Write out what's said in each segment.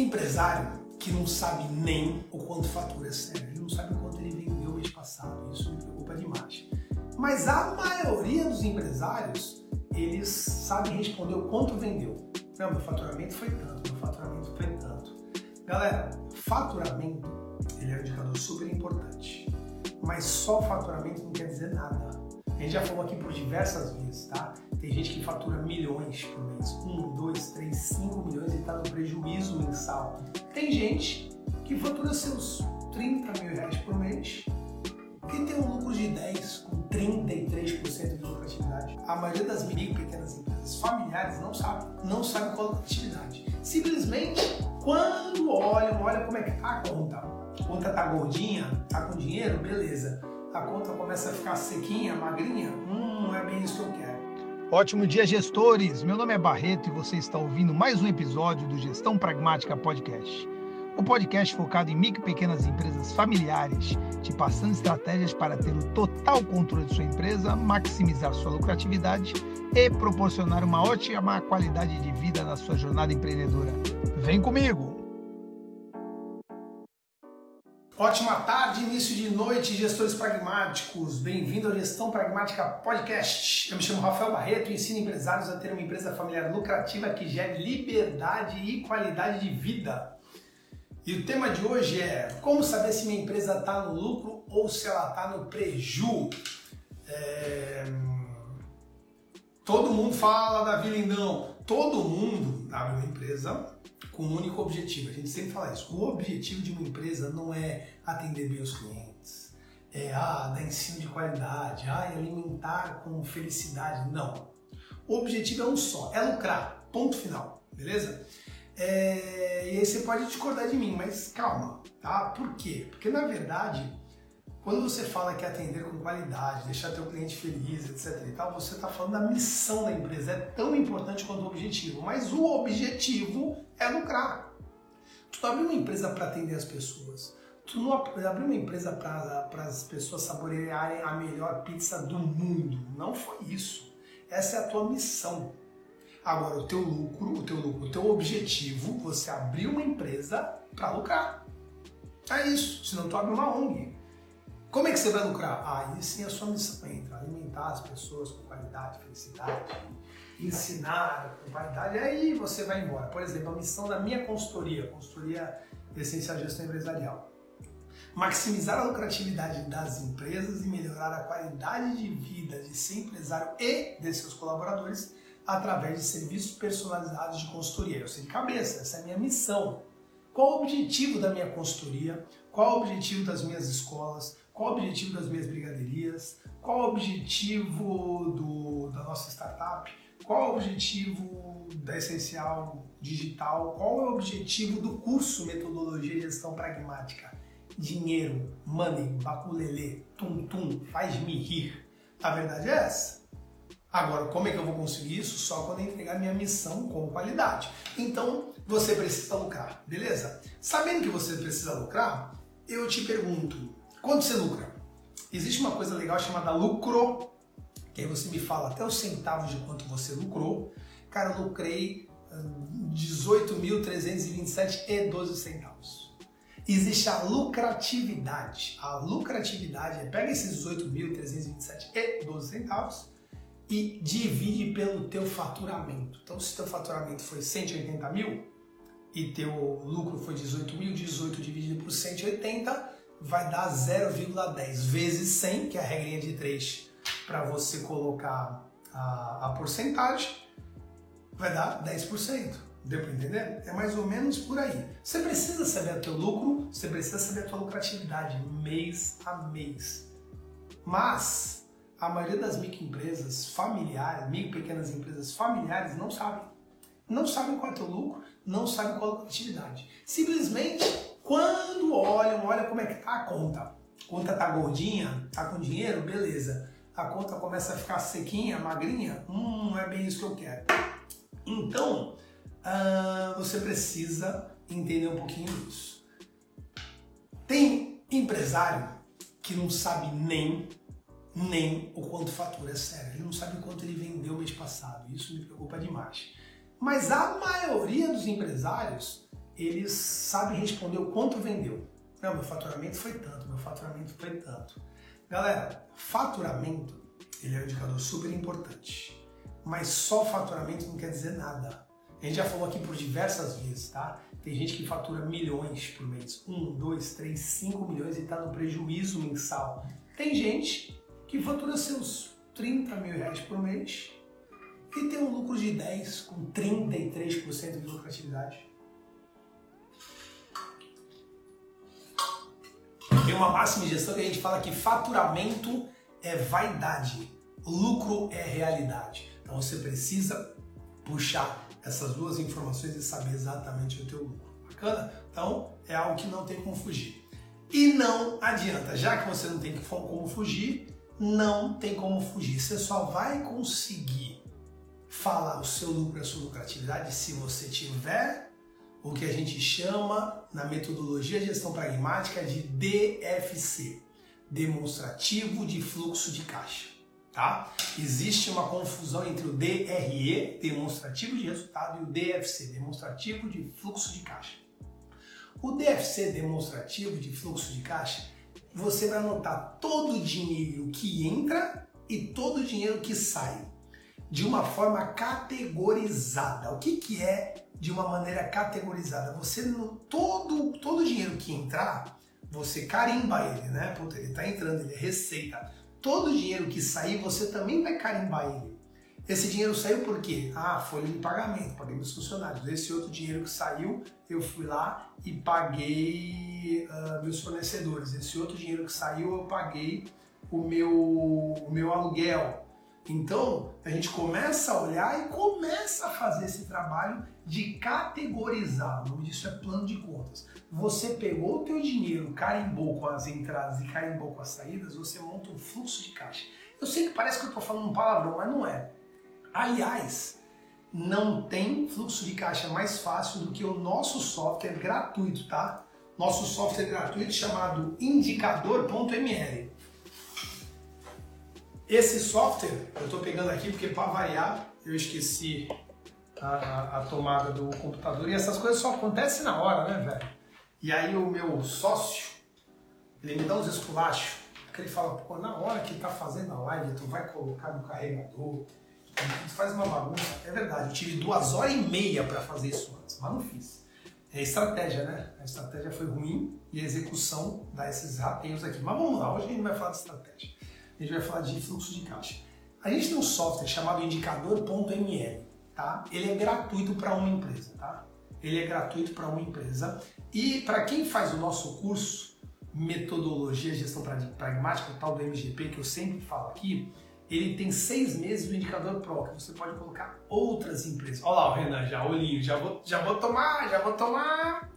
empresário que não sabe nem o quanto fatura sério, ele não sabe o quanto ele vendeu mês passado, isso me preocupa demais. Mas a maioria dos empresários, eles sabem responder o quanto vendeu. Não, meu faturamento foi tanto, meu faturamento foi tanto. Galera, faturamento, ele é um indicador super importante, mas só faturamento não quer dizer nada. A gente já falou aqui por diversas vezes, tá? Tem gente que fatura milhões por mês, um, dois, três, cinco milhões e está no prejuízo mensal. Tem gente que fatura seus 30 mil reais por mês e tem um lucro de 10 com 33% de lucratividade. A maioria das micro e pequenas empresas familiares não sabe, não sabe qual é a lucratividade. Simplesmente, quando olham, olha como é que tá a conta. A conta tá gordinha, tá com dinheiro, beleza. A conta começa a ficar sequinha, magrinha, hum, não é bem isso que eu quero. Ótimo dia, gestores! Meu nome é Barreto e você está ouvindo mais um episódio do Gestão Pragmática Podcast. O um podcast focado em micro e pequenas empresas familiares, te passando estratégias para ter o total controle de sua empresa, maximizar sua lucratividade e proporcionar uma ótima qualidade de vida na sua jornada empreendedora. Vem comigo! Ótima tarde, início de noite, gestores pragmáticos. Bem-vindo ao Gestão Pragmática Podcast. Eu me chamo Rafael Barreto e ensino empresários a ter uma empresa familiar lucrativa que gere liberdade e qualidade de vida. E o tema de hoje é como saber se minha empresa está no lucro ou se ela está no preju. É... Todo mundo fala da Vilindão. Todo mundo abre uma empresa com um único objetivo. A gente sempre fala isso. O objetivo de uma empresa não é atender bem os clientes, é ah, dar ensino de qualidade, ah, alimentar com felicidade. Não. O objetivo é um só, é lucrar. Ponto final. Beleza? É, e aí você pode discordar de mim, mas calma, tá? Por quê? Porque na verdade quando você fala que é atender com qualidade, deixar teu cliente feliz, etc e tal, você está falando da missão da empresa. É tão importante quanto o objetivo. Mas o objetivo é lucrar. Tu não abriu uma empresa para atender as pessoas. Tu não abriu uma empresa para as pessoas saborearem a melhor pizza do mundo. Não foi isso. Essa é a tua missão. Agora, o teu lucro, o teu lucro, o teu objetivo, você abriu uma empresa para lucrar. É isso. Senão tu abre uma ONG. Como é que você vai lucrar? Aí sim a sua missão entra, alimentar as pessoas com qualidade, felicidade, ensinar com qualidade, aí você vai embora. Por exemplo, a missão da minha consultoria, consultoria essencial de gestão empresarial, maximizar a lucratividade das empresas e melhorar a qualidade de vida de seu empresário e de seus colaboradores através de serviços personalizados de consultoria. Eu sei de cabeça, essa é a minha missão. Qual o objetivo da minha consultoria? Qual o objetivo das minhas escolas? Qual o objetivo das minhas brigaderias? Qual o objetivo do, da nossa startup? Qual o objetivo da Essencial Digital? Qual é o objetivo do curso Metodologia de Gestão Pragmática? Dinheiro, money, baculelê, tum-tum, faz-me rir. A verdade é essa. Agora, como é que eu vou conseguir isso? Só quando entregar minha missão com qualidade. Então, você precisa lucrar, beleza? Sabendo que você precisa lucrar, eu te pergunto, Quanto você lucra? Existe uma coisa legal chamada lucro, que aí você me fala até os centavos de quanto você lucrou. Cara, eu lucrei 18.327,12 centavos. Existe a lucratividade. A lucratividade é pega esses 18.327,12 centavos e divide pelo teu faturamento. Então, se teu faturamento foi 180 mil e teu lucro foi 18 mil, 18 dividido por 180 vai dar 0,10 vezes 100, que é a regrinha de 3 para você colocar a, a porcentagem, vai dar 10%. Deu para entender? É mais ou menos por aí. Você precisa saber o teu lucro, você precisa saber a tua lucratividade mês a mês. Mas a maioria das microempresas familiares, micro pequenas empresas familiares não sabem. Não sabem qual é o teu lucro, não sabem qual é a lucratividade. Simplesmente quando olham, olha como é que tá a conta. A conta tá gordinha, tá com dinheiro, beleza. A conta começa a ficar sequinha, magrinha, hum, não é bem isso que eu quero. Então, uh, você precisa entender um pouquinho disso. Tem empresário que não sabe nem nem o quanto fatura, é sério. Ele não sabe quanto ele vendeu mês passado. Isso me preocupa demais. Mas a maioria dos empresários eles sabem responder o quanto vendeu. Não, meu faturamento foi tanto, meu faturamento foi tanto. Galera, faturamento ele é um indicador super importante, mas só faturamento não quer dizer nada. A gente já falou aqui por diversas vezes, tá? Tem gente que fatura milhões por mês, um, dois, três, cinco milhões e está no prejuízo mensal. Tem gente que fatura seus 30 mil reais por mês e tem um lucro de 10 com 33% de lucratividade. Tem uma máxima em gestão que a gente fala que faturamento é vaidade, lucro é realidade. Então você precisa puxar essas duas informações e saber exatamente o teu lucro. Bacana? Então é algo que não tem como fugir. E não adianta, já que você não tem como fugir, não tem como fugir. Você só vai conseguir falar o seu lucro e a sua lucratividade se você tiver o que a gente chama na metodologia de gestão pragmática de DFC, demonstrativo de fluxo de caixa. Tá? Existe uma confusão entre o DRE, demonstrativo de resultado, e o DFC, demonstrativo de fluxo de caixa. O DFC, demonstrativo de fluxo de caixa, você vai anotar todo o dinheiro que entra e todo o dinheiro que sai de uma forma categorizada. O que, que é de uma maneira categorizada? Você todo todo dinheiro que entrar, você carimba ele, né? Puta, ele está entrando, ele é receita. Todo dinheiro que sair, você também vai carimbar ele. Esse dinheiro saiu por quê? Ah, folha de pagamento, paguei meus funcionários. Esse outro dinheiro que saiu, eu fui lá e paguei uh, meus fornecedores. Esse outro dinheiro que saiu, eu paguei o meu, o meu aluguel. Então, a gente começa a olhar e começa a fazer esse trabalho de categorizar. O nome disso é plano de contas. Você pegou o teu dinheiro, carimbou com as entradas e carimbou com as saídas, você monta um fluxo de caixa. Eu sei que parece que eu estou falando um palavrão, mas não é. Aliás, não tem fluxo de caixa mais fácil do que o nosso software gratuito, tá? Nosso software gratuito chamado indicador.ml. Esse software eu estou pegando aqui porque para variar eu esqueci a, a, tomada do computador e essas coisas só acontecem na hora, né, velho? E aí o meu sócio, ele me dá uns esculachos, que ele fala, pô, na hora que tá fazendo a live, tu vai colocar no carregador, tu faz uma bagunça. É verdade, eu tive duas horas e meia para fazer isso antes, mas não fiz. É estratégia, né? A estratégia foi ruim e a execução dá esses rateios aqui. Mas vamos lá, hoje a gente vai falar de estratégia. A gente vai falar de fluxo de caixa. A gente tem um software chamado indicador.ml, tá? Ele é gratuito para uma empresa, tá? Ele é gratuito para uma empresa. E para quem faz o nosso curso Metodologia Gestão Pragmática, o tal do MGP, que eu sempre falo aqui, ele tem seis meses do indicador Pro, que você pode colocar outras empresas. Olha lá o Renan, já olhinho, já vou, já vou tomar, já vou tomar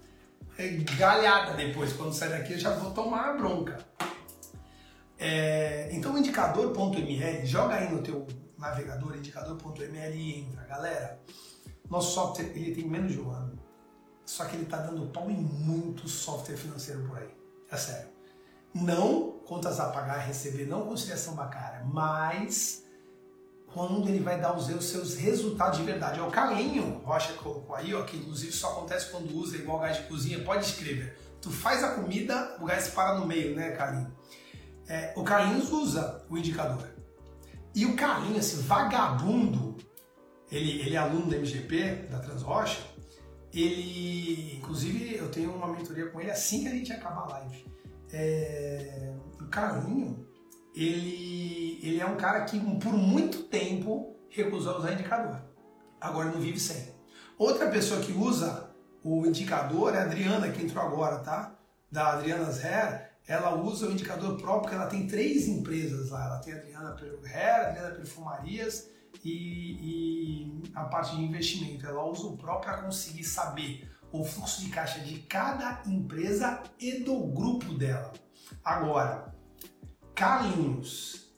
é, galhada depois, quando sair daqui eu já vou tomar bronca. É, então indicador.ml, joga aí no teu navegador indicador.ml e entra. Galera, nosso software ele tem menos de um ano, só que ele está dando pau em muito software financeiro por aí. É sério. Não contas a pagar, receber, não conciliação bancária, mas quando ele vai dar os seus resultados de verdade. É o Calinho Rocha colocou aí, ó, que inclusive só acontece quando usa igual gás de cozinha, pode escrever. Tu faz a comida, o gás para no meio, né, Calinho? É, o Carlinhos usa o indicador. E o Carlinhos, esse vagabundo, ele, ele é aluno da MGP, da Transrocha, ele, inclusive, eu tenho uma mentoria com ele assim que a gente acabar a live. É, o Carlinho, ele, ele é um cara que por muito tempo recusou usar indicador. Agora não vive sem. Outra pessoa que usa o indicador é a Adriana, que entrou agora, tá? Da Adriana's Hair. Ela usa o indicador próprio, porque ela tem três empresas lá. Ela tem a Adriana Hair, a Adriana Perfumarias e, e a parte de investimento. Ela usa o próprio para conseguir saber o fluxo de caixa de cada empresa e do grupo dela. Agora, Carlinhos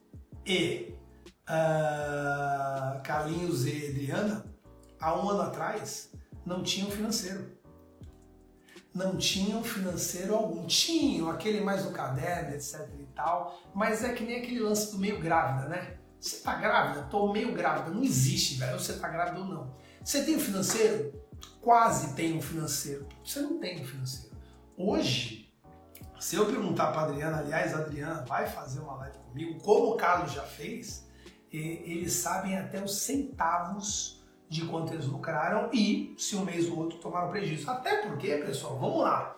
e uh, Carlinhos e Adriana, há um ano atrás, não tinham financeiro. Não tinham financeiro algum. Tinham aquele mais no caderno, etc e tal, mas é que nem aquele lance do meio grávida, né? Você tá grávida? Tô meio grávida. Não existe, velho. Você tá grávida ou não. Você tem o financeiro? quase tem um financeiro. Você não tem um financeiro. Hoje, se eu perguntar para Adriana, aliás, a Adriana vai fazer uma live comigo, como o Carlos já fez, eles sabem até os centavos de quanto eles lucraram e se um mês ou outro tomaram prejuízo. Até porque, pessoal, vamos lá.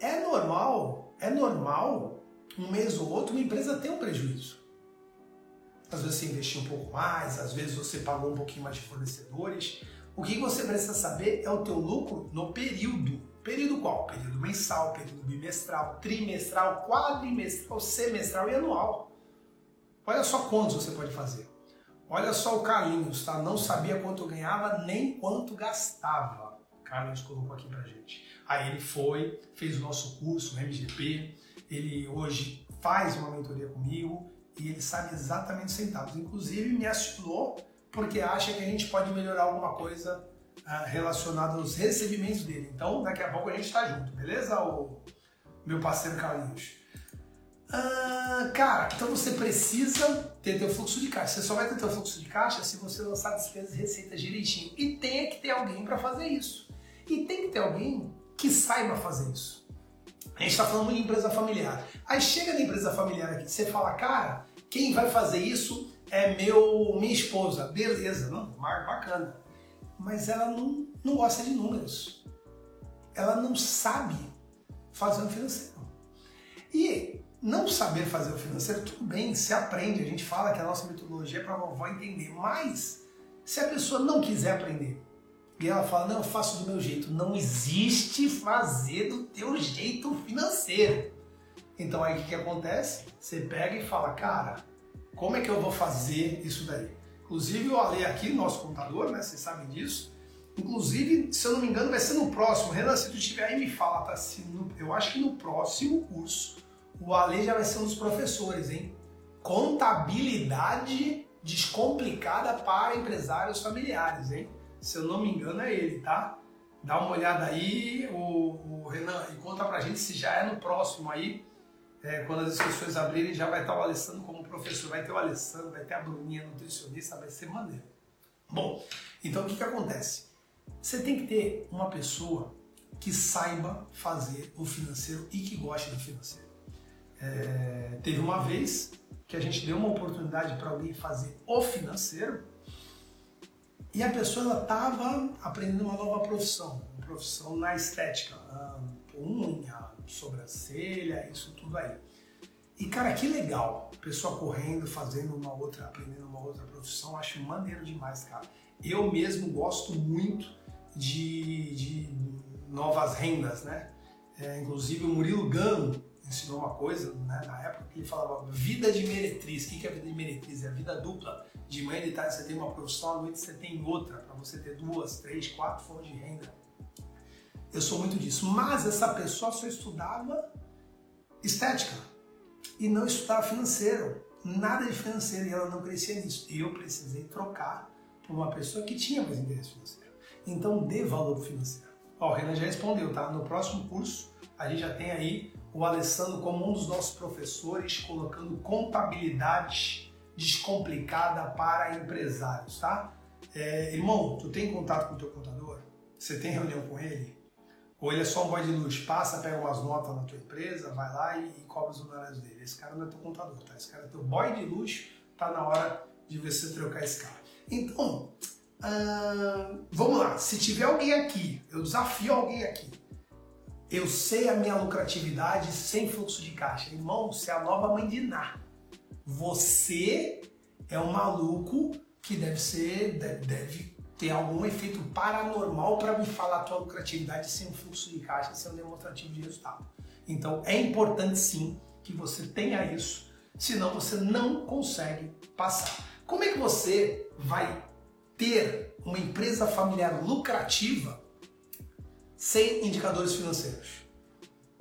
É normal, é normal um mês ou outro uma empresa ter um prejuízo. Às vezes você investiu um pouco mais, às vezes você pagou um pouquinho mais de fornecedores. O que você precisa saber é o teu lucro no período. Período qual? Período mensal, período bimestral, trimestral, quadrimestral, semestral e anual. Olha só quantos você pode fazer. Olha só o Carlinhos, tá? Não sabia quanto ganhava nem quanto gastava. O Carlinhos colocou aqui pra gente. Aí ele foi, fez o nosso curso, o MGP. Ele hoje faz uma mentoria comigo e ele sabe exatamente os centavos. Inclusive me acionou porque acha que a gente pode melhorar alguma coisa uh, relacionada aos recebimentos dele. Então, daqui a pouco a gente está junto, beleza, o meu parceiro Carlinhos? Uh, cara, então você precisa ter teu fluxo de caixa. Você só vai ter teu fluxo de caixa se você lançar despesas e receitas direitinho. E tem que ter alguém para fazer isso. E tem que ter alguém que saiba fazer isso. A gente está falando de empresa familiar. Aí chega na empresa familiar aqui, você fala, cara, quem vai fazer isso é meu, minha esposa. Beleza, não, bacana. Mas ela não, não gosta de números. Ela não sabe fazer um financeiro. E não saber fazer o financeiro, tudo bem, se aprende. A gente fala que a nossa metodologia é para a vovó entender. Mas se a pessoa não quiser aprender e ela fala, não, eu faço do meu jeito. Não existe fazer do teu jeito financeiro. Então aí o que, que acontece? Você pega e fala, cara, como é que eu vou fazer isso daí? Inclusive o Ale aqui, nosso contador, né? Vocês sabem disso. Inclusive, se eu não me engano, vai ser no próximo. Renan, se tu estiver aí, me fala, tá? Se no, eu acho que no próximo curso o Ale já vai ser um dos professores, hein? Contabilidade descomplicada para empresários familiares, hein? Se eu não me engano, é ele, tá? Dá uma olhada aí, o, o Renan, e conta pra gente se já é no próximo aí é, quando as inscrições abrirem, já vai estar o Alessandro como professor, vai ter o Alessandro, vai ter a Bruninha nutricionista, vai ser maneiro. Bom, então o que, que acontece? Você tem que ter uma pessoa que saiba fazer o financeiro e que goste do financeiro. É, teve uma vez que a gente deu uma oportunidade para alguém fazer o financeiro e a pessoa estava aprendendo uma nova profissão, uma profissão na estética, unha, sobrancelha, isso tudo aí. E cara, que legal, pessoa correndo, fazendo uma outra, aprendendo uma outra profissão, acho maneiro demais, cara. Eu mesmo gosto muito de, de novas rendas, né? É, inclusive o Murilo Gano ensinou uma coisa, né, na época, que ele falava vida de meretriz. O que é vida de meretriz? É a vida dupla. De manhã de tarde você tem uma profissão, à noite você tem outra, para você ter duas, três, quatro fontes de renda. Eu sou muito disso. Mas essa pessoa só estudava estética e não estudava financeiro. Nada de financeiro e ela não crescia nisso. Eu precisei trocar por uma pessoa que tinha mais interesse financeiro. Então dê valor financeiro. Ó, o Renan já respondeu, tá? No próximo curso a gente já tem aí o Alessandro como um dos nossos professores colocando contabilidade descomplicada para empresários, tá? É, irmão, tu tem contato com o teu contador? Você tem reunião com ele? Ou ele é só um boy de luz, passa, pega umas notas na tua empresa, vai lá e, e cobra os honorários dele. Esse cara não é teu contador, tá? Esse cara é teu boy de luz, tá na hora de você trocar esse cara. Então, hum, vamos lá. Se tiver alguém aqui, eu desafio alguém aqui. Eu sei a minha lucratividade sem fluxo de caixa. Irmão, você é a nova mãe de Ná. Você é um maluco que deve ser, deve, deve ter algum efeito paranormal para me falar a tua lucratividade sem fluxo de caixa, sem um demonstrativo de resultado. Então é importante sim que você tenha isso, senão você não consegue passar. Como é que você vai ter uma empresa familiar lucrativa sem indicadores financeiros?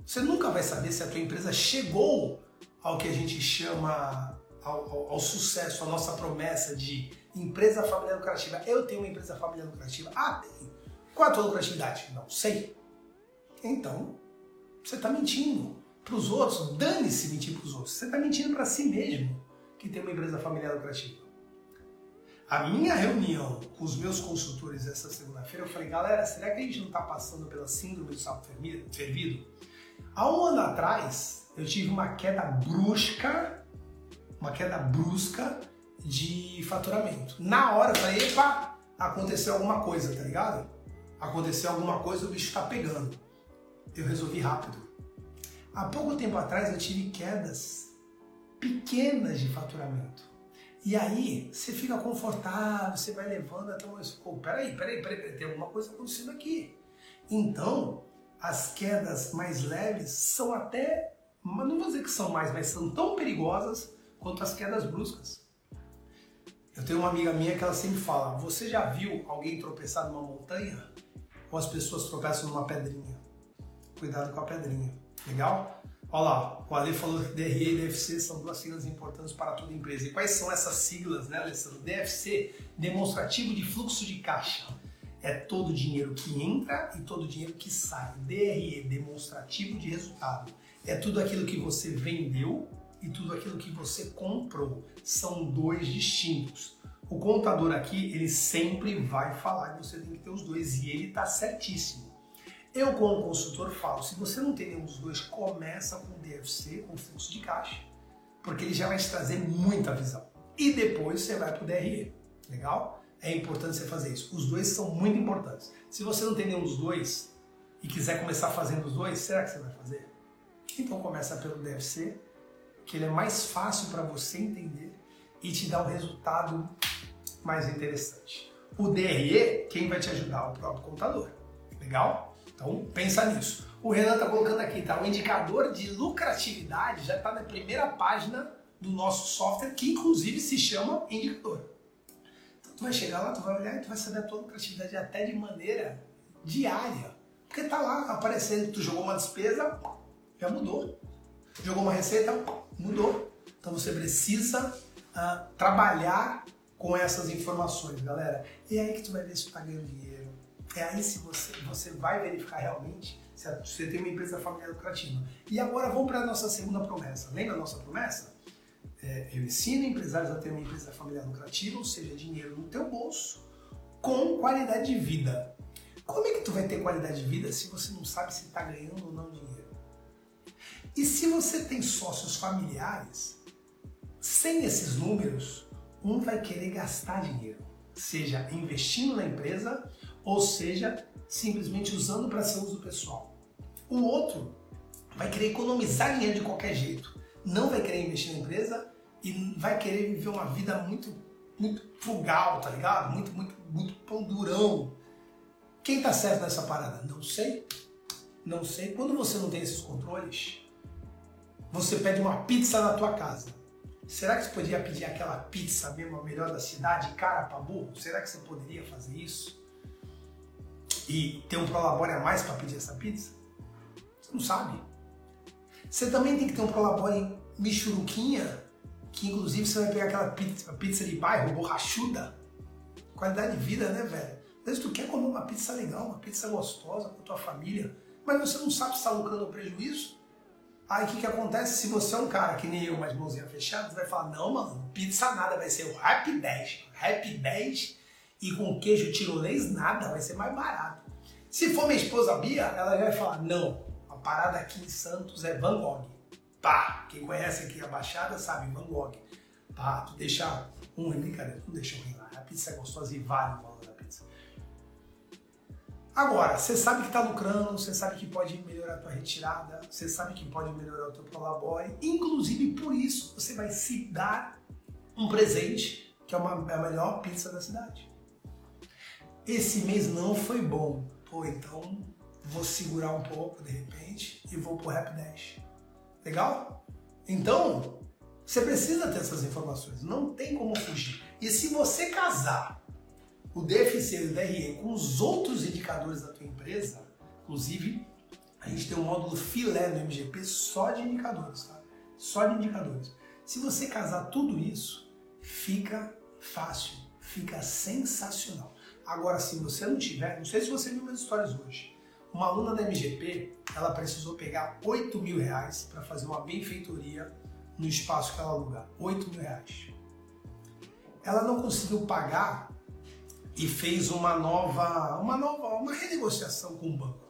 Você nunca vai saber se a tua empresa chegou ao que a gente chama ao, ao, ao sucesso, a nossa promessa de empresa familiar lucrativa. Eu tenho uma empresa familiar lucrativa. Ah, tem. Qual é a tua lucratividade? Não sei. Então, você está mentindo para os outros. Dane-se mentir para os outros. Você está mentindo para si mesmo que tem uma empresa familiar lucrativa. A minha reunião com os meus consultores essa segunda-feira, eu falei, galera, será que a gente não está passando pela síndrome do sapo fervido? Há um ano atrás, eu tive uma queda brusca, uma queda brusca de faturamento. Na hora eu falei, epa, aconteceu alguma coisa, tá ligado? Aconteceu alguma coisa, o bicho tá pegando. Eu resolvi rápido. Há pouco tempo atrás eu tive quedas pequenas de faturamento. E aí você fica confortável, você vai levando até uma. Pô, peraí, peraí, peraí, tem alguma coisa acontecendo aqui. Então, as quedas mais leves são até. Não vou dizer que são mais, mas são tão perigosas quanto as quedas bruscas. Eu tenho uma amiga minha que ela sempre fala: Você já viu alguém tropeçar numa montanha? Ou as pessoas tropeçam numa pedrinha? Cuidado com a pedrinha. Legal? Olha lá, o Ale falou que DRE e DFC são duas siglas importantes para toda empresa. E quais são essas siglas, né, Alessandro? DFC, demonstrativo de fluxo de caixa. É todo o dinheiro que entra e todo o dinheiro que sai. DRE, demonstrativo de resultado. É tudo aquilo que você vendeu e tudo aquilo que você comprou. São dois distintos. O contador aqui, ele sempre vai falar que você tem que ter os dois e ele está certíssimo. Eu, como consultor, falo: se você não tem nenhum dos dois, começa com o DFC, com fluxo de caixa, porque ele já vai te trazer muita visão. E depois você vai para o DRE. Legal? É importante você fazer isso. Os dois são muito importantes. Se você não tem nenhum dos dois e quiser começar fazendo os dois, será que você vai fazer? Então começa pelo DFC, que ele é mais fácil para você entender e te dá um resultado mais interessante. O DRE, quem vai te ajudar? O próprio contador. Legal? Então pensa nisso. O Renan está colocando aqui, tá? O indicador de lucratividade já está na primeira página do nosso software, que inclusive se chama indicador. Então tu vai chegar lá, tu vai olhar e tu vai saber a tua lucratividade até de maneira diária. Porque tá lá aparecendo, tu jogou uma despesa, já mudou. Jogou uma receita, mudou. Então você precisa uh, trabalhar com essas informações, galera. E é aí que tu vai ver se tu tá ganhando dinheiro é aí se você, você vai verificar realmente se você tem uma empresa familiar lucrativa. E agora vamos para a nossa segunda promessa. Lembra a nossa promessa? É, eu ensino empresários a ter uma empresa familiar lucrativa, ou seja, dinheiro no teu bolso, com qualidade de vida. Como é que tu vai ter qualidade de vida se você não sabe se está ganhando ou não dinheiro? E se você tem sócios familiares, sem esses números, um vai querer gastar dinheiro, seja investindo na empresa ou seja, simplesmente usando para seu uso pessoal. O outro vai querer economizar dinheiro de qualquer jeito, não vai querer investir na empresa e vai querer viver uma vida muito, muito frugal, tá ligado? Muito, muito, muito pão durão. Quem tá certo nessa parada? Não sei. Não sei. Quando você não tem esses controles, você pede uma pizza na tua casa. Será que você poderia pedir aquela pizza mesmo, a melhor da cidade, cara pra burro? Será que você poderia fazer isso? E ter um prolabore a mais para pedir essa pizza? Você não sabe. Você também tem que ter um prolabore michuruquinha, que inclusive você vai pegar aquela pizza, pizza de bairro, borrachuda. Qualidade de vida, né, velho? Às vezes tu quer comer uma pizza legal, uma pizza gostosa com a tua família, mas você não sabe se está lucrando ou prejuízo. Aí o que, que acontece? Se você é um cara que nem eu, mais mãozinha fechada, você vai falar, não, mano, pizza nada, vai ser o Rap 10. Rap 10 e com queijo tirolês nada, vai ser mais barato. Se for minha esposa Bia, ela vai falar, não, a parada aqui em Santos é Van Gogh. Pá, quem conhece aqui a Baixada sabe, Van Gogh. Pá, tu deixa um, brincadeira, tu deixa um lá. A pizza é gostosa e vale o valor da pizza. Agora, você sabe que está lucrando, você sabe que pode melhorar a tua retirada, você sabe que pode melhorar o teu prolabore, inclusive por isso você vai se dar um presente, que é uma, é a melhor pizza da cidade esse mês não foi bom. Pô, então vou segurar um pouco de repente e vou pro Rap Dash. Legal? Então, você precisa ter essas informações, não tem como fugir. E se você casar o DFC e o DRE com os outros indicadores da tua empresa, inclusive a gente tem um módulo filé no MGP só de indicadores, tá? Só de indicadores. Se você casar tudo isso, fica fácil, fica sensacional. Agora, se você não tiver, não sei se você viu minhas histórias hoje. Uma aluna da MGP, ela precisou pegar 8 mil reais para fazer uma benfeitoria no espaço que ela aluga. 8 mil reais. ela não conseguiu pagar e fez uma nova, uma nova, uma renegociação com o banco.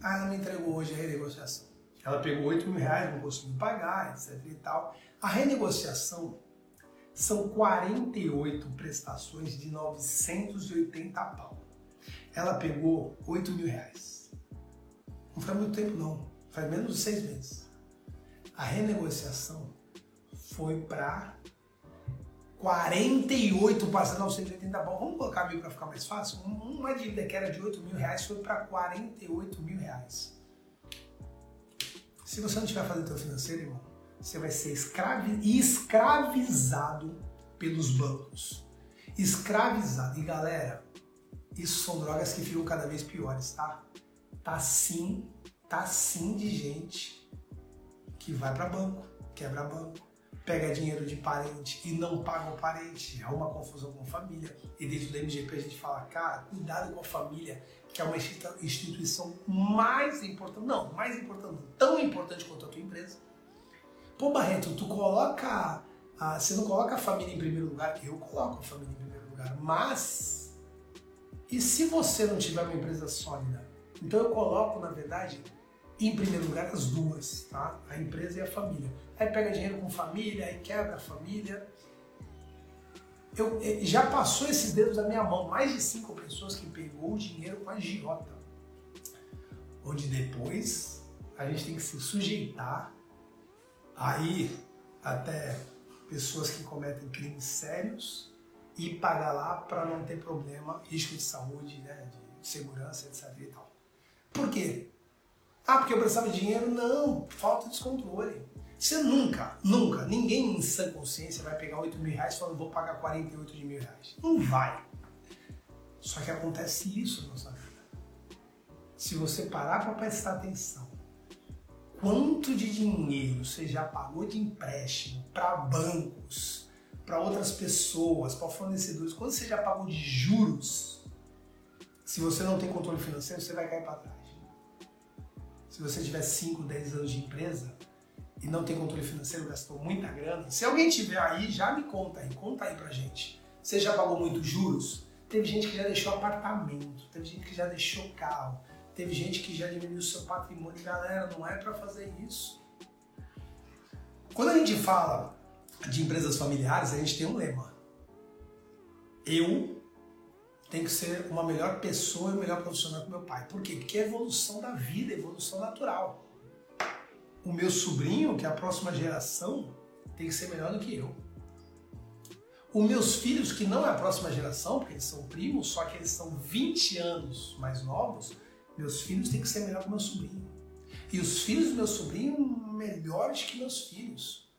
Ah, ela me entregou hoje a renegociação. Ela pegou 8 mil reais, não conseguiu pagar, etc e tal. A renegociação são 48 prestações de 980 pau. Ela pegou 8 mil reais. Não faz muito tempo não, faz menos de seis meses. A renegociação foi para 48 parcelas 980 pau. Vamos colocar mil para ficar mais fácil? Uma dívida que era de 8 mil reais foi para 48 mil reais. Se você não estiver fazendo teu financeiro, irmão, você vai ser escravi escravizado pelos bancos. Escravizado. E galera, isso são drogas que ficam cada vez piores, tá? Tá sim, tá sim de gente que vai para banco, quebra banco, pega dinheiro de parente e não paga o parente, é uma confusão com a família. E dentro do MGP a gente fala, cara, cuidado com a família, que é uma instituição mais importante, não, mais importante, tão importante quanto a tua empresa. Pô, Barreto, tu coloca, a, você não coloca a família em primeiro lugar, eu coloco a família em primeiro lugar, mas e se você não tiver uma empresa sólida? Então eu coloco, na verdade, em primeiro lugar as duas, tá? A empresa e a família. Aí pega dinheiro com família, aí quebra a família, eu, já passou esses dedos da minha mão, mais de cinco pessoas que pegou o dinheiro com a giota. Onde depois a gente tem que se sujeitar aí até pessoas que cometem crimes sérios e pagar lá para não ter problema, risco de saúde, né, de segurança, etc. E tal. Por quê? Ah, porque eu precisava de dinheiro? Não, falta de descontrole. Você nunca, nunca, ninguém em sã consciência vai pegar 8 mil reais falando vou pagar 48 de mil reais. Não vai. Só que acontece isso na nossa vida. Se você parar para prestar atenção, quanto de dinheiro você já pagou de empréstimo para bancos, para outras pessoas, para fornecedores, quanto você já pagou de juros, se você não tem controle financeiro, você vai cair para trás. Se você tiver 5, 10 anos de empresa, e não tem controle financeiro, gastou muita grana. Se alguém tiver aí, já me conta aí, conta aí pra gente. Você já pagou muitos juros? Teve gente que já deixou apartamento, teve gente que já deixou carro, teve gente que já diminuiu seu patrimônio. Galera, não é para fazer isso. Quando a gente fala de empresas familiares, a gente tem um lema. Eu tenho que ser uma melhor pessoa e um melhor profissional que meu pai. Por quê? Porque é evolução da vida, evolução natural o meu sobrinho, que é a próxima geração, tem que ser melhor do que eu. Os meus filhos, que não é a próxima geração, porque eles são primos, só que eles são 20 anos mais novos, meus filhos têm que ser melhor que meu sobrinho. E os filhos do meu sobrinho melhores que meus filhos.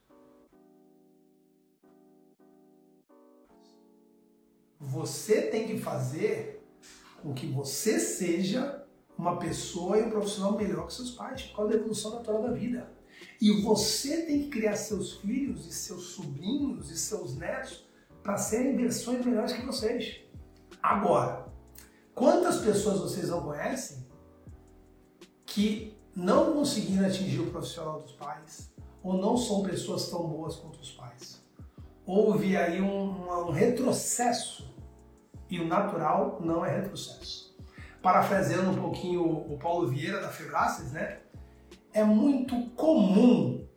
Você tem que fazer com que você seja uma pessoa e um profissional melhor que seus pais, causa da evolução natural da vida. E você tem que criar seus filhos e seus sobrinhos e seus netos para serem versões melhores que vocês. Agora, quantas pessoas vocês não conhecem que não conseguiram atingir o profissional dos pais ou não são pessoas tão boas quanto os pais? Houve aí um, um retrocesso e o natural não é retrocesso parafraseando um pouquinho o Paulo Vieira da Febraces, né? É muito comum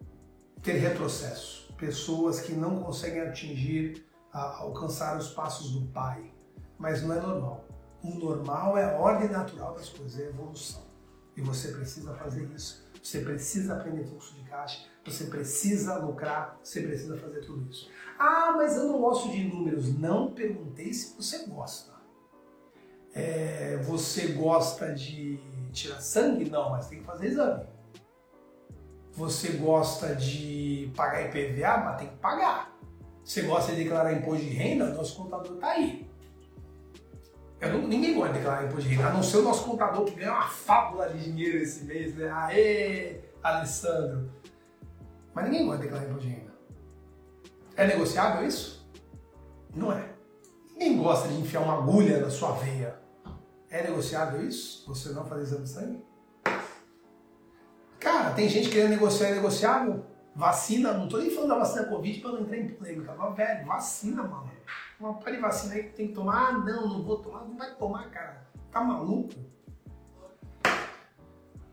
ter retrocesso, pessoas que não conseguem atingir, alcançar os passos do pai, mas não é normal. O normal é a ordem natural das coisas, é a evolução. E você precisa fazer isso. Você precisa aprender fluxo de caixa, você precisa lucrar, você precisa fazer tudo isso. Ah, mas eu não gosto de números. Não perguntei se você gosta. É, você gosta de tirar sangue? Não, mas tem que fazer exame. Você gosta de pagar IPVA? Mas tem que pagar. Você gosta de declarar imposto de renda? Nosso contador está aí. Não, ninguém gosta de declarar imposto de renda, a não ser o nosso contador que ganha uma fábula de dinheiro esse mês, né? Aê, Alessandro! Mas ninguém gosta de declarar imposto de renda. É negociável isso? Não é. Ninguém gosta de enfiar uma agulha na sua veia. É negociável isso? Você não fazer exame de sangue? Cara, tem gente querendo negociar, é negociável? Vacina, não tô nem falando da vacina Covid para não entrar em polêmica. Mas, velho, vacina, mano. Uma pá de vacina aí que tem que tomar. Ah, não, não vou tomar. Não vai tomar, cara. Tá maluco?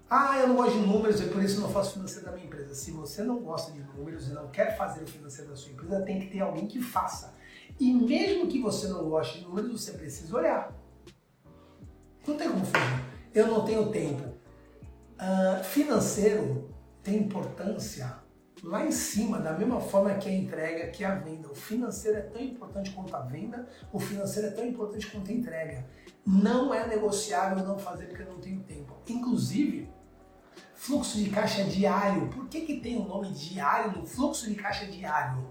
Ah, eu não gosto de números, e por isso não faço financeiro da minha empresa. Se você não gosta de números e não quer fazer o financeiro da sua empresa, tem que ter alguém que faça. E mesmo que você não goste de números, você precisa olhar. Não tem como fugir. Eu não tenho tempo. Uh, financeiro tem importância lá em cima, da mesma forma que a entrega, que a venda. O financeiro é tão importante quanto a venda, o financeiro é tão importante quanto a entrega. Não é negociável não fazer porque eu não tenho tempo. Inclusive, fluxo de caixa diário. Por que, que tem o um nome diário no fluxo de caixa diário?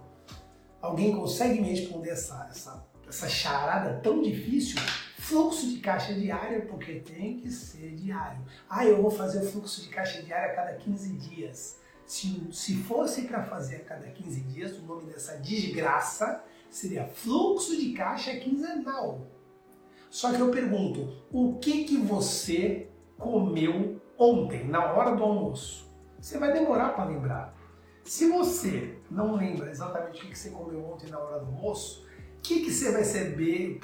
Alguém consegue me responder essa, essa, essa charada tão difícil? Fluxo de caixa diário, porque tem que ser diário. Ah, eu vou fazer o fluxo de caixa diário a cada 15 dias. Se, se fosse para fazer a cada 15 dias, o nome dessa desgraça seria fluxo de caixa quinzenal. Só que eu pergunto, o que que você comeu ontem, na hora do almoço? Você vai demorar para lembrar. Se você não lembra exatamente o que você comeu ontem na hora do almoço, o que, que você vai receber,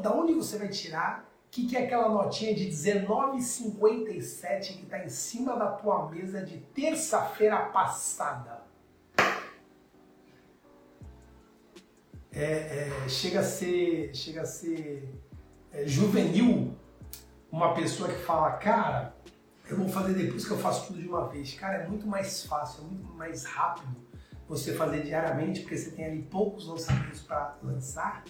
da onde você vai tirar que, que é aquela notinha de R$19,57 que está em cima da tua mesa de terça-feira passada? É, é, chega a ser, chega a ser é, juvenil uma pessoa que fala, cara, eu vou fazer depois que eu faço tudo de uma vez. Cara, é muito mais fácil, é muito mais rápido você fazer diariamente, porque você tem ali poucos lançamentos para lançar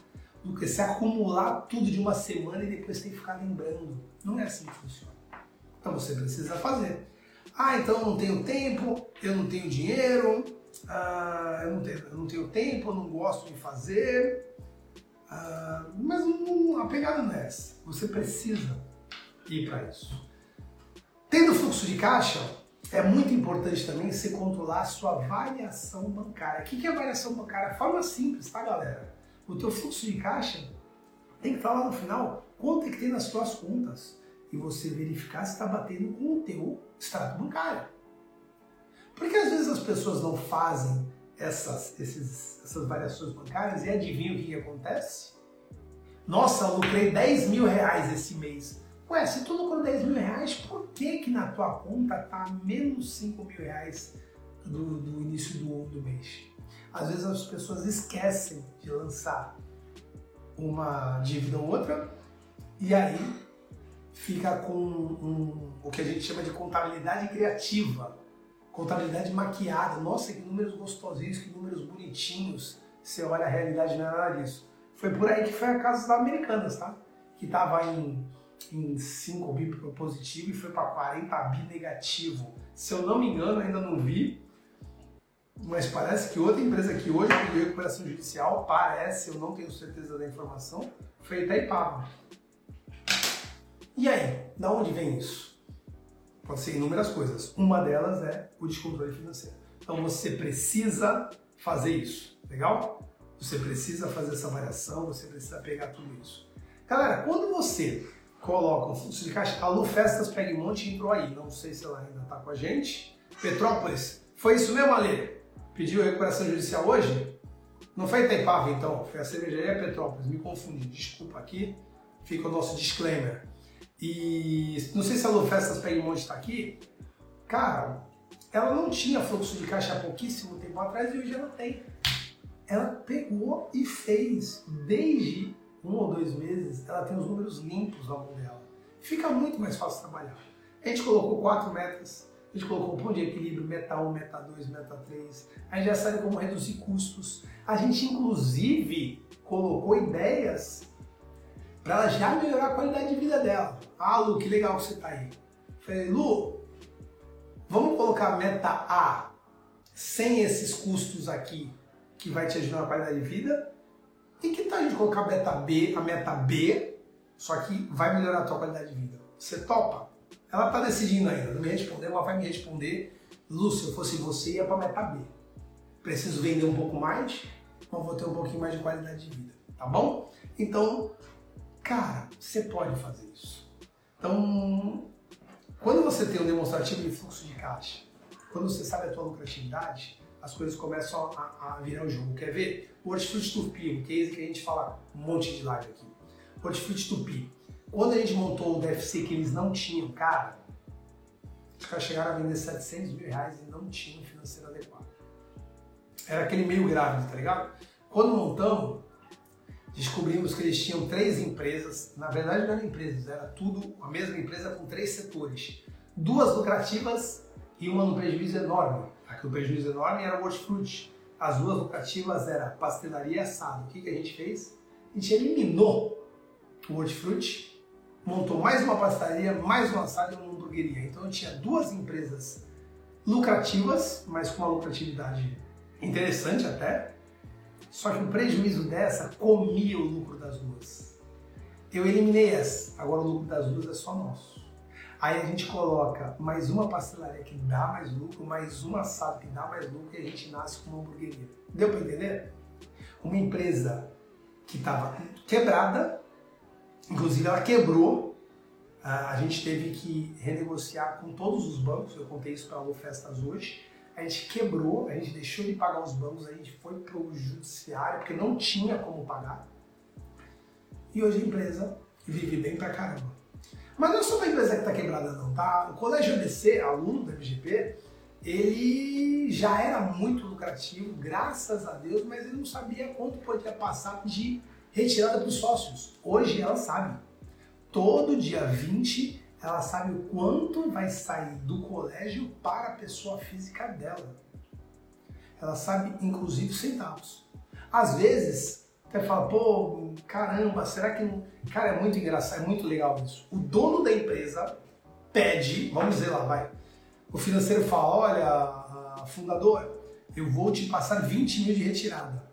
do que se acumular tudo de uma semana e depois ter que ficar lembrando. Não é assim que funciona. Então você precisa fazer. Ah, então eu não tenho tempo, eu não tenho dinheiro, ah, eu, não tenho, eu, não tenho, tempo, eu não gosto de fazer. Ah, mas não, a pegada não é essa. Você precisa ir para isso. Tendo fluxo de caixa, é muito importante também você controlar a sua variação bancária. O que é variação bancária? Forma simples, tá, galera? O teu fluxo de caixa tem que estar lá no final quanto é que tem nas tuas contas e você verificar se está batendo com o teu extrato bancário. Porque às vezes as pessoas não fazem essas, esses, essas variações bancárias e adivinha o que, que acontece? Nossa, lucrei 10 mil reais esse mês. Ué, se tu lucrou 10 mil reais, por que que na tua conta tá menos 5 mil reais do, do início do, do mês? Às vezes as pessoas esquecem de lançar uma dívida ou outra e aí fica com um, o que a gente chama de contabilidade criativa, contabilidade maquiada. Nossa, que números gostosinhos, que números bonitinhos. Você olha a realidade não é nada disso. Foi por aí que foi a casa das americanas, tá? Que estava em, em 5 bi positivo e foi para 40 bi negativo. Se eu não me engano, ainda não vi, mas parece que outra empresa que hoje pediu recuperação judicial, parece, eu não tenho certeza da informação, foi Itaipava. E aí, da onde vem isso? Pode ser inúmeras coisas. Uma delas é o descontrole financeiro. Então você precisa fazer isso, legal? Você precisa fazer essa variação, você precisa pegar tudo isso. Galera, quando você coloca um fluxo de caixa, a Lu Festas Monte entrou aí, não sei se ela ainda está com a gente. Petrópolis, foi isso mesmo, Ale? Pediu recuperação judicial hoje? Não foi Itaipava, então, foi a cervejaria Petrópolis, me confundi, desculpa aqui, fica o nosso disclaimer. E não sei se a Lu Festas Pegmonte está aqui, cara, ela não tinha fluxo de caixa há pouquíssimo tempo atrás e hoje ela tem. Ela pegou e fez, desde um ou dois meses, ela tem os números limpos na mão dela. Fica muito mais fácil trabalhar. A gente colocou quatro metas, a gente colocou um ponto de equilíbrio, meta 1, meta 2, meta 3. A gente já sabe como reduzir custos. A gente, inclusive, colocou ideias para ela já melhorar a qualidade de vida dela. Ah, Lu, que legal que você está aí. Falei, Lu, vamos colocar a meta A sem esses custos aqui, que vai te ajudar na qualidade de vida. E que tal a gente colocar a meta B, a meta B, só que vai melhorar a tua qualidade de vida? Você topa? Ela está decidindo ainda, não me respondeu, ela vai me responder. Lúcio, se eu fosse você, ia para meta B. Preciso vender um pouco mais, mas vou ter um pouquinho mais de qualidade de vida, tá bom? Então, cara, você pode fazer isso. Então, quando você tem um demonstrativo de fluxo de caixa, quando você sabe a tua lucratividade, as coisas começam a, a virar o jogo. Quer ver? O Hortifruti Tupi, um case que a gente fala um monte de live aqui. Hortifruti Tupi. Quando a gente montou o DFC que eles não tinham, cara, os caras chegaram a vender 700 mil reais e não tinham financeiro adequado. Era aquele meio grávido, tá ligado? Quando montamos, descobrimos que eles tinham três empresas, na verdade não eram empresas, era tudo a mesma empresa com três setores. Duas lucrativas e uma no prejuízo enorme. A que o prejuízo enorme era o hortifruti. As duas lucrativas era pastelaria e assado. O que, que a gente fez? A gente eliminou o hortifruti, montou mais uma pastelaria, mais um assado e uma hamburgueria. Então eu tinha duas empresas lucrativas, mas com uma lucratividade interessante até, só que o prejuízo dessa comia o lucro das duas. Eu eliminei essa, agora o lucro das duas é só nosso. Aí a gente coloca mais uma pastelaria que dá mais lucro, mais uma assado que dá mais lucro e a gente nasce com uma hamburgueria. Deu para entender? Uma empresa que estava quebrada, inclusive ela quebrou, a gente teve que renegociar com todos os bancos, eu contei isso para a Festas hoje, a gente quebrou, a gente deixou de pagar os bancos, a gente foi para o judiciário, porque não tinha como pagar. E hoje a empresa vive bem pra caramba. Mas não é só uma empresa que está quebrada não, tá? O Colégio ABC, aluno do MGP, ele já era muito lucrativo, graças a Deus, mas ele não sabia quanto podia passar de retirada para os sócios. Hoje ela sabe. Todo dia 20 ela sabe o quanto vai sair do colégio para a pessoa física dela. Ela sabe, inclusive, centavos. Às vezes, até fala, pô, caramba, será que não. Cara, é muito engraçado, é muito legal isso. O dono da empresa pede, vamos dizer lá, vai. O financeiro fala: olha, fundador, eu vou te passar 20 mil de retirada.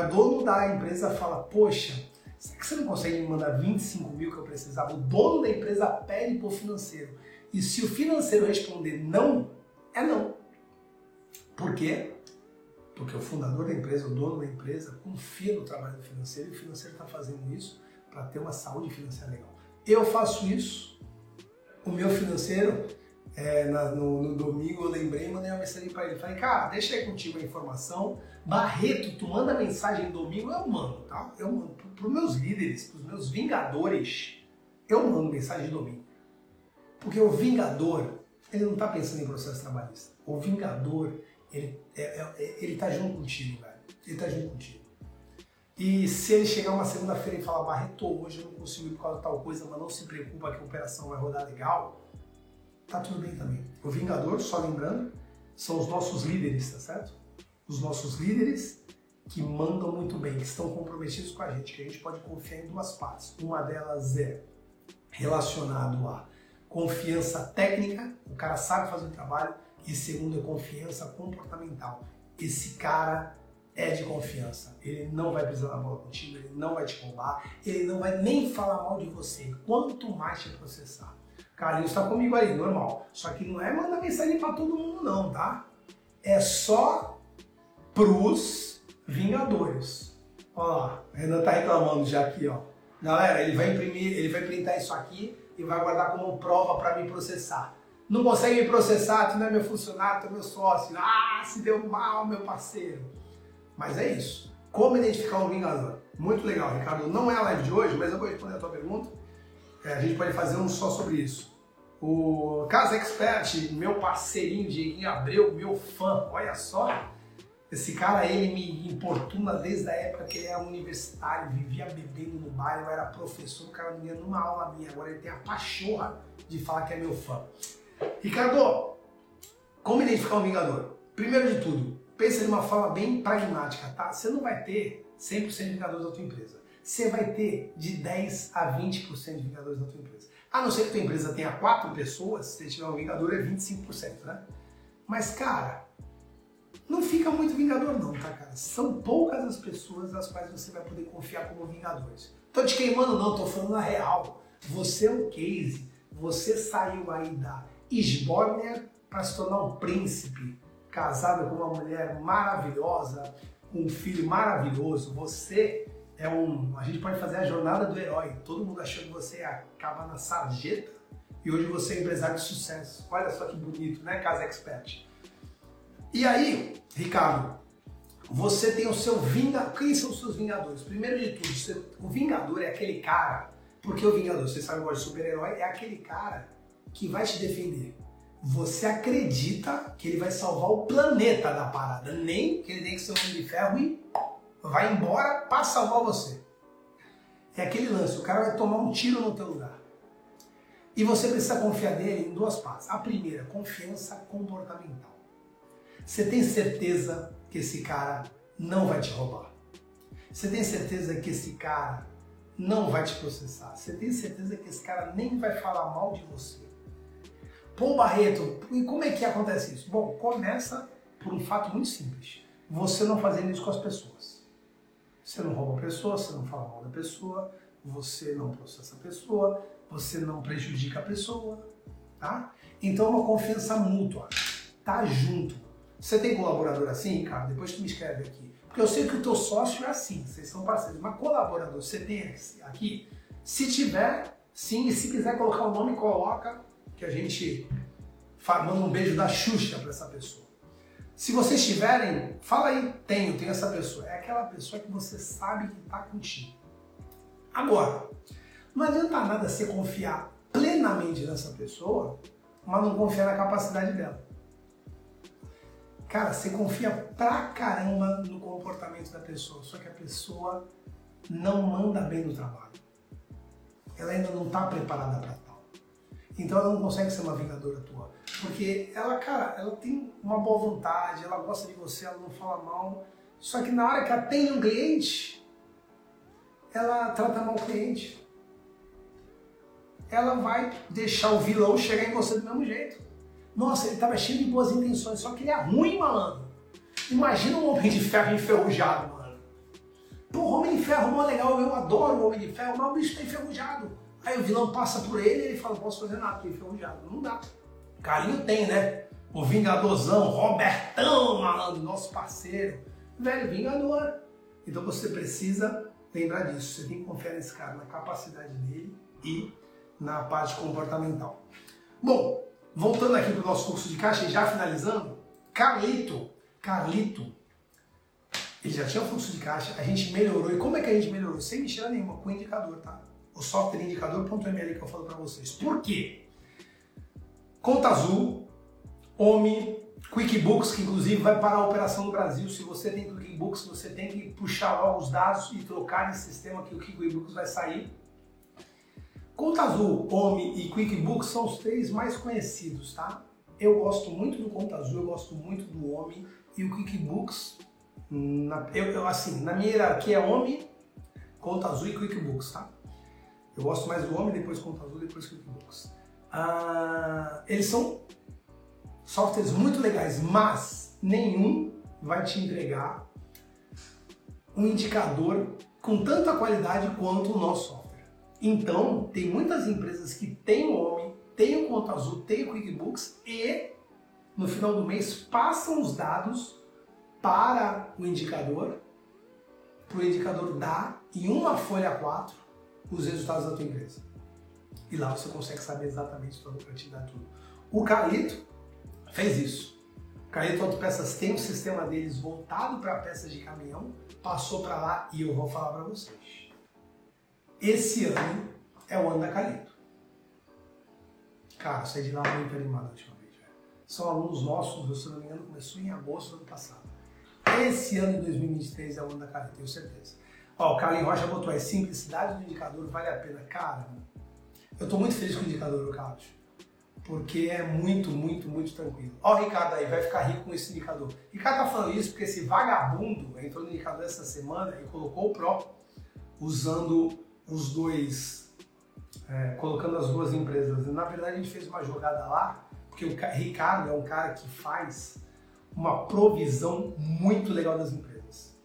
O dono da empresa fala: poxa, Será que você não consegue me mandar 25 mil que eu precisava? O dono da empresa pede o financeiro. E se o financeiro responder não, é não. Por quê? Porque o fundador da empresa, o dono da empresa, confia no trabalho do financeiro e o financeiro está fazendo isso para ter uma saúde financeira legal. Eu faço isso, o meu financeiro, é, na, no, no, domingo eu lembrei mandei uma mensagem para ele. Falei, cara, deixa aí contigo a informação. Barreto, tu manda mensagem domingo, eu mando, tá? Eu mando para os meus líderes, para os meus vingadores, eu mando mensagem domingo. Porque o vingador, ele não está pensando em processo trabalhista. O vingador, ele, é, é, é ele tá junto contigo, velho. Ele tá junto contigo. E se ele chegar uma segunda-feira e falar, Barreto, hoje eu não consigo ir por causa de tal coisa, mas não se preocupa que a operação vai rodar legal, tá tudo bem também. O Vingador, só lembrando, são os nossos líderes, tá certo? Os nossos líderes que mandam muito bem, que estão comprometidos com a gente, que a gente pode confiar em duas partes. Uma delas é relacionado a confiança técnica, o cara sabe fazer o trabalho, e segundo é confiança comportamental. Esse cara é de confiança. Ele não vai pisar na bola contigo, ele não vai te roubar, ele não vai nem falar mal de você, quanto mais te processar. Carlinhos está comigo aí, normal. Só que não é mandar mensagem para todo mundo não, tá? É só pros Vingadores. Olha lá, o Renan tá reclamando já aqui, ó. Galera, ele vai imprimir, ele vai printar isso aqui e vai guardar como prova para me processar. Não consegue me processar, tu não é meu funcionário, tu é meu sócio. Ah, se deu mal, meu parceiro. Mas é isso. Como identificar um vingador? Muito legal, Ricardo. Não é a live de hoje, mas eu vou responder a tua pergunta. É, a gente pode fazer um só sobre isso. O Casa Expert, meu parceirinho, Dieguinho Abreu, meu fã, olha só. Esse cara, ele me importuna desde a época que ele era universitário, vivia bebendo no bar, eu era professor, o cara não ia numa aula minha, agora ele tem a pachorra de falar que é meu fã. Ricardo, como identificar um vingador? Primeiro de tudo, pensa de uma forma bem pragmática, tá? Você não vai ter 100% de vingadores da tua empresa você vai ter de 10 a 20% de vingadores na tua empresa. A não ser que tua empresa tenha 4 pessoas, se tiver um vingador é 25%, né? Mas, cara, não fica muito vingador não, tá, cara? São poucas as pessoas das quais você vai poder confiar como vingadores. Tô te queimando não, tô falando a real. Você é um case, você saiu aí da Esbórnia para se tornar um príncipe, casado com uma mulher maravilhosa, com um filho maravilhoso. Você é um. A gente pode fazer a jornada do herói. Todo mundo achou que você acaba na sarjeta e hoje você é empresário de sucesso. Olha só que bonito, né, Casa Expert? E aí, Ricardo, você tem o seu vingador. Quem são os seus vingadores? Primeiro de tudo, o vingador é aquele cara. Porque o vingador, você sabe agora super-herói, é aquele cara que vai te defender. Você acredita que ele vai salvar o planeta da parada, nem que ele tem que ser um homem de ferro e vai embora para salvar você. É aquele lance, o cara vai tomar um tiro no teu lugar. E você precisa confiar nele em duas partes. A primeira, confiança comportamental. Você tem certeza que esse cara não vai te roubar? Você tem certeza que esse cara não vai te processar? Você tem certeza que esse cara nem vai falar mal de você? Pô, Barreto, e como é que acontece isso? Bom, começa por um fato muito simples. Você não fazendo isso com as pessoas. Você não rouba a pessoa, você não fala mal da pessoa, você não processa a pessoa, você não prejudica a pessoa, tá? Então é uma confiança mútua, tá junto. Você tem colaborador assim, cara? Depois tu me escreve aqui. Porque eu sei que o teu sócio é assim, vocês são parceiros. Mas colaborador, você tem aqui? Se tiver, sim. E se quiser colocar o nome, coloca, que a gente manda um beijo da Xuxa para essa pessoa. Se vocês tiverem, fala aí, tenho, tenho essa pessoa. É aquela pessoa que você sabe que está contigo. Agora, não adianta nada você confiar plenamente nessa pessoa, mas não confiar na capacidade dela. Cara, você confia pra caramba no comportamento da pessoa, só que a pessoa não manda bem no trabalho. Ela ainda não está preparada para tal. Então ela não consegue ser uma vingadora tua. Porque ela, cara, ela tem uma boa vontade, ela gosta de você, ela não fala mal. Só que na hora que atende um cliente, ela trata mal o cliente. Ela vai deixar o vilão chegar em você do mesmo jeito. Nossa, ele estava cheio de boas intenções, só que ele é ruim, malandro. Imagina um homem de ferro enferrujado, mano. Pô, homem de ferro, mó legal, eu adoro homem de ferro, mas o bicho tá enferrujado. Aí o vilão passa por ele e ele fala, não posso fazer nada, tô enferrujado. Não dá. Carinho tem, né? O Vingadorzão, Robertão, malandro, nosso parceiro. Velho, Vingador. Então você precisa lembrar disso. Você tem que confiar nesse cara, na capacidade dele e na parte comportamental. Bom, voltando aqui para o nosso curso de caixa e já finalizando, Carlito, Carlito, ele já tinha fluxo de caixa, a gente melhorou. E como é que a gente melhorou? Sem mexer nenhuma, com o indicador, tá? O software indicador.ml que eu falo para vocês. Por quê? Conta Azul, OMI, QuickBooks, que inclusive vai parar a operação no Brasil. Se você tem QuickBooks, você tem que puxar logo os dados e trocar de sistema que o QuickBooks vai sair. Conta Azul, Home e QuickBooks são os três mais conhecidos, tá? Eu gosto muito do Conta Azul, eu gosto muito do Home e o QuickBooks, na, eu, eu, assim, na minha hierarquia é Home, Conta Azul e QuickBooks, tá? Eu gosto mais do Home, depois Conta Azul, depois QuickBooks. Ah, eles são softwares muito legais, mas nenhum vai te entregar um indicador com tanta qualidade quanto o nosso software. Então, tem muitas empresas que têm o Homem, têm o Conta Azul, têm o QuickBooks e no final do mês passam os dados para o indicador, para o indicador dar em uma folha 4 os resultados da tua empresa. E lá você consegue saber exatamente para te dar tudo. O Carlito fez isso. O Carlito Autopeças tem um sistema deles voltado para peças de caminhão, passou para lá e eu vou falar para vocês. Esse ano é o ano da Calito. Cara, saí de lá muito animado a última vez. Velho. São alunos nossos, se não me engano, começou em agosto do ano passado. Esse ano de 2023 é o ano da Calito, tenho certeza. Ó, o Carlinhos Rocha botou aí, simplicidade do indicador vale a pena. Cara, eu estou muito feliz com o indicador, Carlos. Porque é muito, muito, muito tranquilo. Ó o Ricardo aí, vai ficar rico com esse indicador. Ricardo tá falando isso porque esse vagabundo entrou no indicador essa semana e colocou o Pro usando os dois, é, colocando as duas empresas. Na verdade, a gente fez uma jogada lá, porque o Ricardo é um cara que faz uma provisão muito legal das empresas.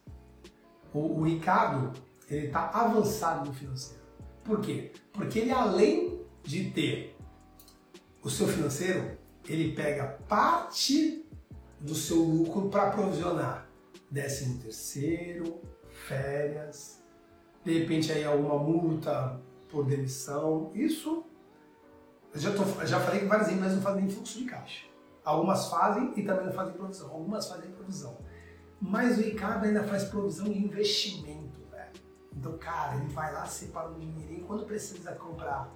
O, o Ricardo, ele está avançado no financeiro. Por quê? Porque ele, além de ter o seu financeiro, ele pega parte do seu lucro para provisionar décimo terceiro, férias, de repente aí alguma multa por demissão. Isso, eu já, tô, já falei que várias empresas não fazem fluxo de caixa. Algumas fazem e também não fazem provisão. Algumas fazem provisão. Mas o Ricardo ainda faz provisão em investimento. Então, cara, ele vai lá, separa um dinheirinho. Quando precisa comprar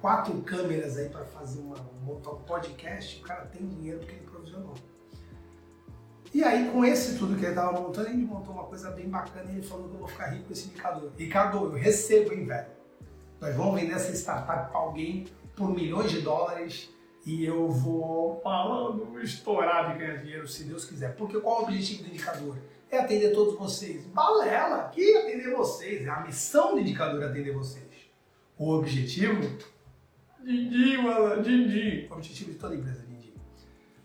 quatro câmeras aí para fazer uma, um podcast, o cara tem dinheiro porque ele provisionou. E aí, com esse tudo que ele estava montando, ele montou uma coisa bem bacana e ele falou que eu vou ficar rico com esse indicador. Ricardo, eu recebo, hein, velho? Nós vamos vender essa startup para alguém por milhões de dólares e eu vou falando, estourar de ganhar dinheiro, se Deus quiser. Porque qual é o objetivo do indicador? É atender todos vocês. Balela, que atender vocês. É a missão do indicador é atender vocês. O objetivo? Dindi, mano, Dindi. O objetivo de toda empresa, Dindi.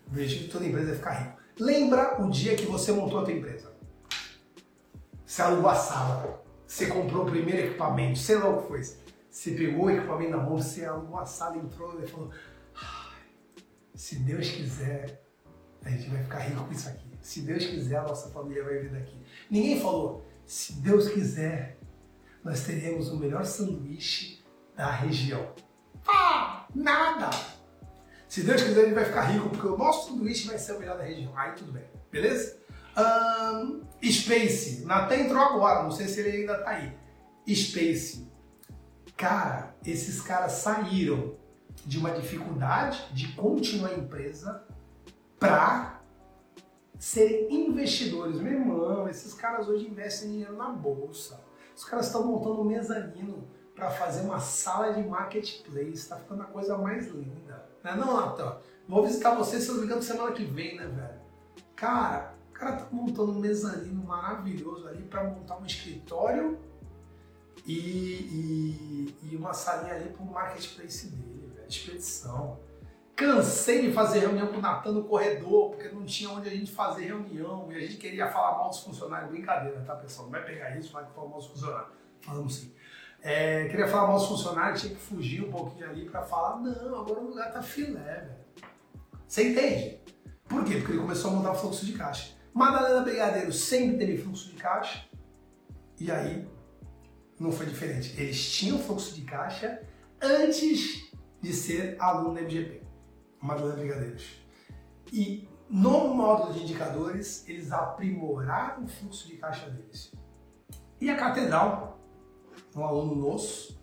O objetivo de toda empresa é ficar rico. Lembra o dia que você montou a tua empresa? Você alugou a sala, você comprou o primeiro equipamento, sei lá o que foi. Você pegou o equipamento na mão, você alugou a sala, entrou e falou se Deus quiser, a gente vai ficar rico com isso aqui. Se Deus quiser, nossa família vai vir daqui. Ninguém falou, se Deus quiser, nós teremos o melhor sanduíche da região. Ah, nada! Se Deus quiser, gente vai ficar rico, porque o nosso sanduíche vai ser o melhor da região. Aí tudo bem, beleza? Um, Space, Natan entrou agora, não sei se ele ainda tá aí. Space. Cara, esses caras saíram de uma dificuldade de continuar a empresa para serem investidores. Meu irmão, esses caras hoje investem dinheiro na bolsa. Os caras estão montando um mezanino para fazer uma sala de marketplace. Está ficando a coisa mais linda. Não é não? Vou visitar você, se não me engano, semana que vem, né, velho? Cara, o cara tá montando um mezanino maravilhoso ali para montar um escritório e, e, e uma salinha ali para o marketplace dele expedição. Cansei de fazer reunião com o Natan no corredor, porque não tinha onde a gente fazer reunião e a gente queria falar mal dos funcionários. Brincadeira, tá, pessoal? Não vai pegar isso e falar mal dos funcionários. Falamos sim. É, queria falar mal dos funcionários, tinha que fugir um pouquinho ali para falar: não, agora o lugar tá filé, velho. Você entende? Por quê? Porque ele começou a montar fluxo de caixa. Madalena Brigadeiro sempre teve fluxo de caixa e aí não foi diferente. Eles tinham fluxo de caixa antes de ser aluno da MGP, Madonna Brigadeiros. E no módulo de indicadores, eles aprimoraram o fluxo de caixa deles. E a Catedral, um aluno nosso,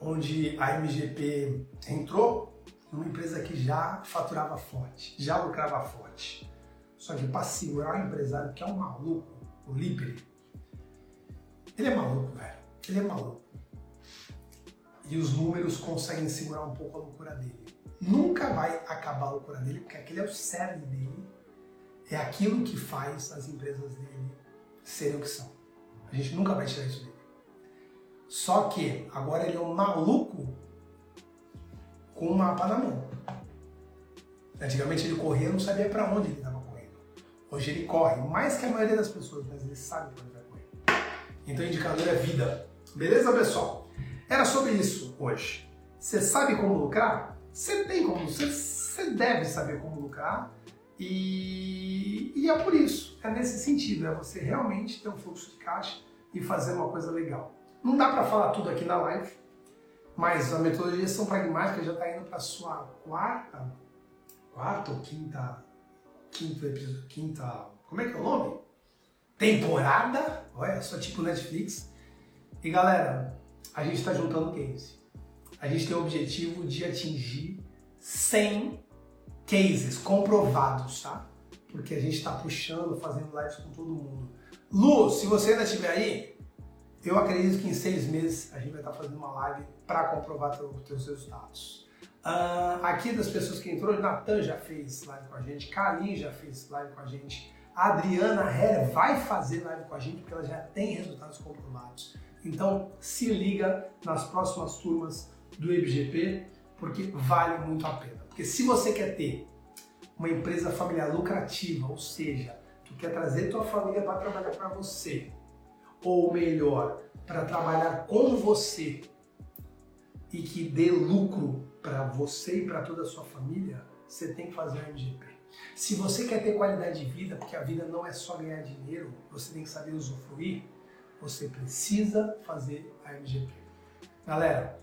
onde a MGP entrou numa empresa que já faturava forte, já lucrava forte. Só que para segurar o empresário que é um maluco, o Libre, ele é maluco, velho. Ele é maluco e os números conseguem segurar um pouco a loucura dele. Nunca vai acabar a loucura dele, porque aquele é o cerne dele, é aquilo que faz as empresas dele serem o que são. A gente nunca vai tirar isso dele. Só que agora ele é um maluco com um mapa na mão. Antigamente ele corria não sabia para onde ele estava correndo. Hoje ele corre, mais que a maioria das pessoas, mas ele sabe para onde vai correr. Então o indicador é vida. Beleza, pessoal? Era sobre isso hoje. Você sabe como lucrar? Você tem como, você, deve saber como lucrar e, e é por isso, é nesse sentido, é você realmente ter um fluxo de caixa e fazer uma coisa legal. Não dá para falar tudo aqui na live, mas a metodologia gestão pragmática já está indo para sua quarta, quarta ou quinta, quinto episódio, quinta, como é que é o nome? Temporada, olha, só tipo Netflix. E galera, a gente está juntando case. A gente tem o objetivo de atingir 100 cases comprovados, tá? Porque a gente está puxando, fazendo lives com todo mundo. Lu, se você ainda estiver aí, eu acredito que em seis meses a gente vai estar tá fazendo uma live para comprovar os teus resultados. Uh, aqui das pessoas que entrou, Natan já fez live com a gente, Karim já fez live com a gente, a Adriana Herr vai fazer live com a gente porque ela já tem resultados comprovados. Então se liga nas próximas turmas do IBGP, porque vale muito a pena. Porque se você quer ter uma empresa familiar lucrativa, ou seja, tu quer trazer tua família para trabalhar para você, ou melhor, para trabalhar com você e que dê lucro para você e para toda a sua família, você tem que fazer o MGP. Se você quer ter qualidade de vida, porque a vida não é só ganhar dinheiro, você tem que saber usufruir, você precisa fazer a MGP. Galera,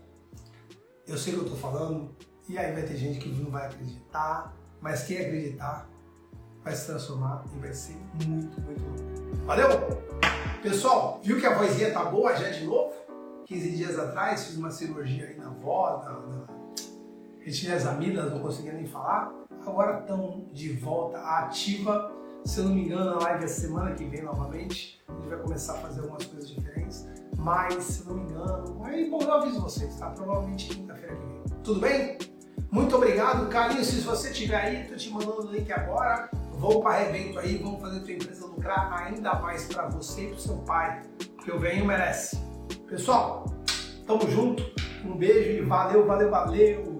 eu sei o que eu estou falando, e aí vai ter gente que não vai acreditar, mas quem acreditar vai se transformar e vai ser muito, muito louco. Valeu? Pessoal, viu que a vozinha tá boa já de novo? 15 dias atrás fiz uma cirurgia aí na voz, na, na... retirei as amidas, não conseguia nem falar. Agora estão de volta ativa. Se eu não me engano, a live é semana que vem novamente. A gente vai começar a fazer algumas coisas diferentes. Mas, se não me engano, aí bom, eu aviso vocês, tá? Provavelmente quinta-feira que vem. Tudo bem? Muito obrigado, Carlinhos. Se você estiver aí, tô te mandando o link agora. Vamos para evento aí, vamos fazer a tua empresa lucrar ainda mais para você e para seu pai, porque o venho merece. Pessoal, tamo junto, um beijo e valeu, valeu, valeu!